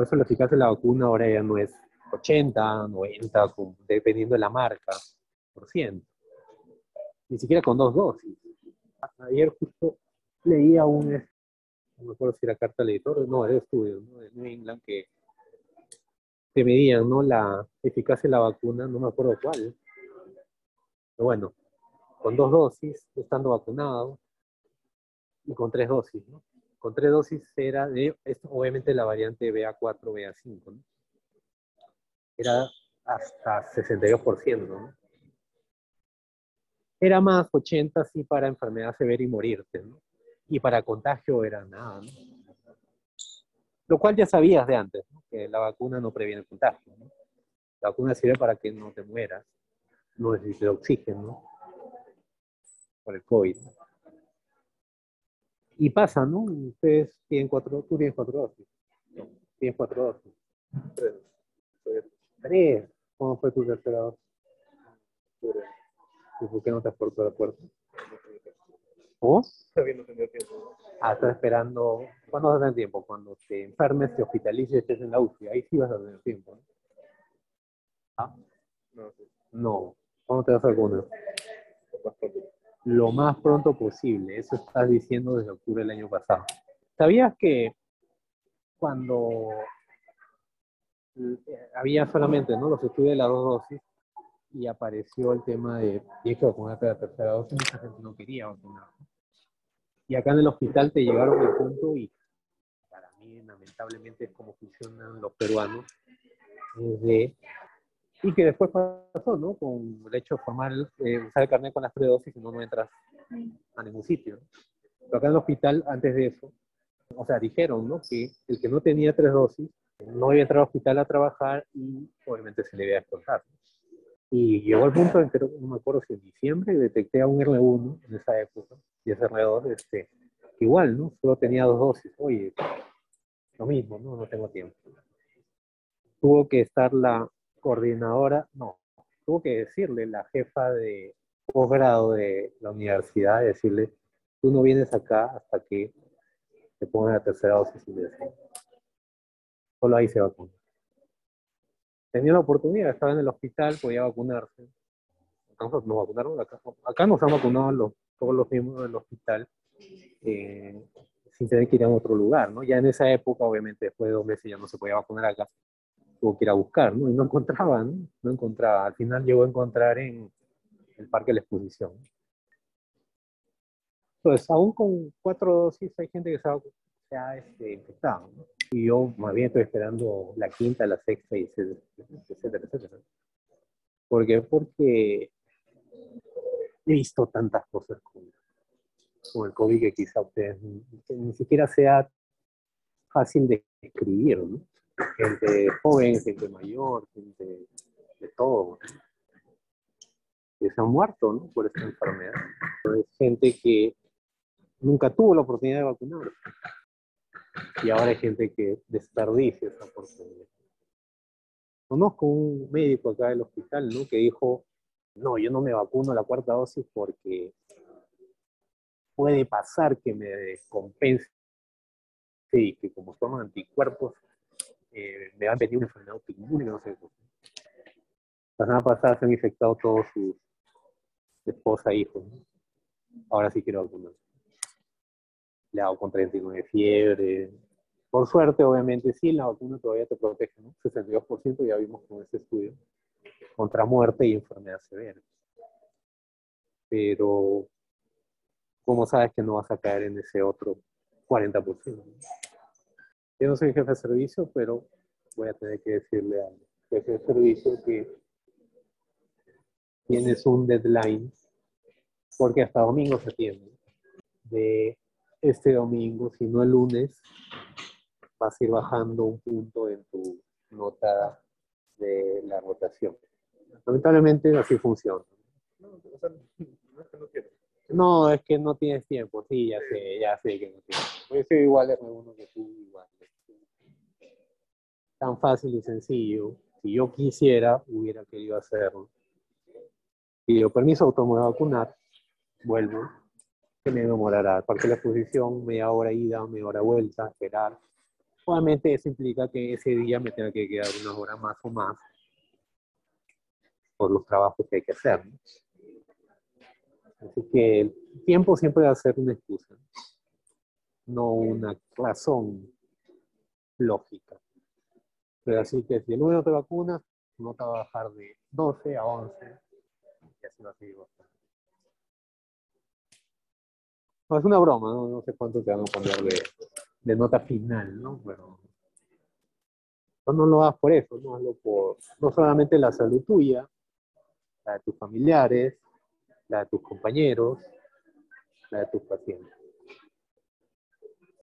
Por eso la eficacia de la vacuna ahora ya no es 80, 90, dependiendo de la marca, por ciento. Ni siquiera con dos dosis. Ayer justo leía un, no me acuerdo si era carta al editor, no, era estudio, ¿no? de New England, que, que medían ¿no? la eficacia de la vacuna, no me acuerdo cuál. Pero bueno, con dos dosis, estando vacunado, y con tres dosis, ¿no? Con tres dosis era de, obviamente la variante BA4, BA5, ¿no? Era hasta 62%, ¿no? Era más 80 sí para enfermedad severa y morirte, ¿no? Y para contagio era nada, ¿no? Lo cual ya sabías de antes, ¿no? Que la vacuna no previene el contagio. La vacuna sirve para que no te mueras, no necesites oxígeno, ¿no? Por el COVID. Y pasa, ¿no? Ustedes tienen cuatro, tú tienes cuatro dosis. Tienes cuatro dosis. Tres. Tres. ¿Cómo fue tu tercera dosis? ¿Y por qué no te aportó la puerta? ¿O? Ah, estás esperando. ¿Cuándo vas a tener tiempo? Cuando te enfermes, te hospitalices y estés en la UCI. Ahí sí vas a tener tiempo. ¿no? ¿Ah? No. No. ¿Cuándo te vas a vacunar? Lo más pronto posible. Eso estás diciendo desde octubre del año pasado. ¿Sabías que cuando había solamente ¿no? los estudios de las dos dosis y apareció el tema de tienes que vacunarte la tercera dosis, mucha gente no quería. Y acá en el hospital te llegaron al punto y para mí lamentablemente es como funcionan los peruanos, es de y que después pasó, ¿no? Con el hecho formal, eh, usar el carnet con las tres dosis y no, no entras a ningún sitio. Pero acá en el hospital, antes de eso, o sea, dijeron, ¿no? Que el que no tenía tres dosis no iba a entrar al hospital a trabajar y obviamente se le iba a expulsar. Y llegó al punto en que, no me acuerdo si en diciembre, detecté a un R1 en esa época, y ese R2, este, igual, ¿no? Solo tenía dos dosis. Oye, lo mismo, ¿no? No tengo tiempo. Tuvo que estar la coordinadora, no, tuvo que decirle la jefa de posgrado de la universidad, decirle, tú no vienes acá hasta que te pongan la tercera dosis de Solo ahí se vacuna. Tenía la oportunidad, estaba en el hospital, podía vacunarse. Entonces nos vacunaron acá. Acá nos han vacunado todos los miembros del hospital eh, sin tener que ir a otro lugar, ¿no? Ya en esa época, obviamente, después de dos meses ya no se podía vacunar acá tuvo que ir a buscar, ¿no? Y no encontraba, ¿no? No encontraba. Al final llegó a encontrar en el Parque de la Exposición. Entonces, aún con cuatro dosis hay gente que se ha, se ha este, infectado, ¿no? Y yo más bien estoy esperando la quinta, la sexta, y etcétera, etcétera. ¿Por qué? Porque he visto tantas cosas con, con el COVID que quizá ustedes que ni siquiera sea fácil de escribir, ¿no? Gente joven, gente mayor, gente de todo, que se han muerto ¿no? por esta enfermedad. Es gente que nunca tuvo la oportunidad de vacunarse. Y ahora hay gente que desperdicia esa oportunidad. Conozco un médico acá del hospital ¿no? que dijo, no, yo no me vacuno la cuarta dosis porque puede pasar que me descompense y que como son anticuerpos me han pedido una enfermedad autoinmune, no sé. La semana pasada se han infectado todos sus esposa e hijos. Ahora sí quiero vacunar. Le hago con 39 fiebre. Por suerte, obviamente, sí, la vacuna todavía te protege, ¿no? 62% ya vimos con este estudio, contra muerte y enfermedad severa. Pero, ¿cómo sabes que no vas a caer en ese otro 40%? Yo no soy jefe de servicio, pero voy a tener que decirle al jefe de servicio que tienes un deadline, porque hasta domingo se tiene. De este domingo, si no el lunes, vas a ir bajando un punto en tu nota de la rotación. Lamentablemente así funciona. No, es que no tienes tiempo. Sí, ya sé, ya sé que no tienes tiempo. Yo soy igual de uno que tan fácil y sencillo. Si yo quisiera, hubiera querido hacerlo. Pido permiso, auto me vacunar, vuelvo, que me demorará. Parque la exposición, media hora ida, media hora vuelta, esperar. Obviamente eso implica que ese día me tenga que quedar una hora más o más por los trabajos que hay que hacer. Así que el tiempo siempre va a ser una excusa, no una razón lógica. Así que si el lunes no te vacunas, no te va a bajar de 12 a 11 y así va a. No, es una broma, ¿no? no sé cuánto te van a poner de, nota final, ¿no? Pero no lo hagas por eso, no hazlo por no solamente la salud tuya, la de tus familiares, la de tus compañeros, la de tus pacientes.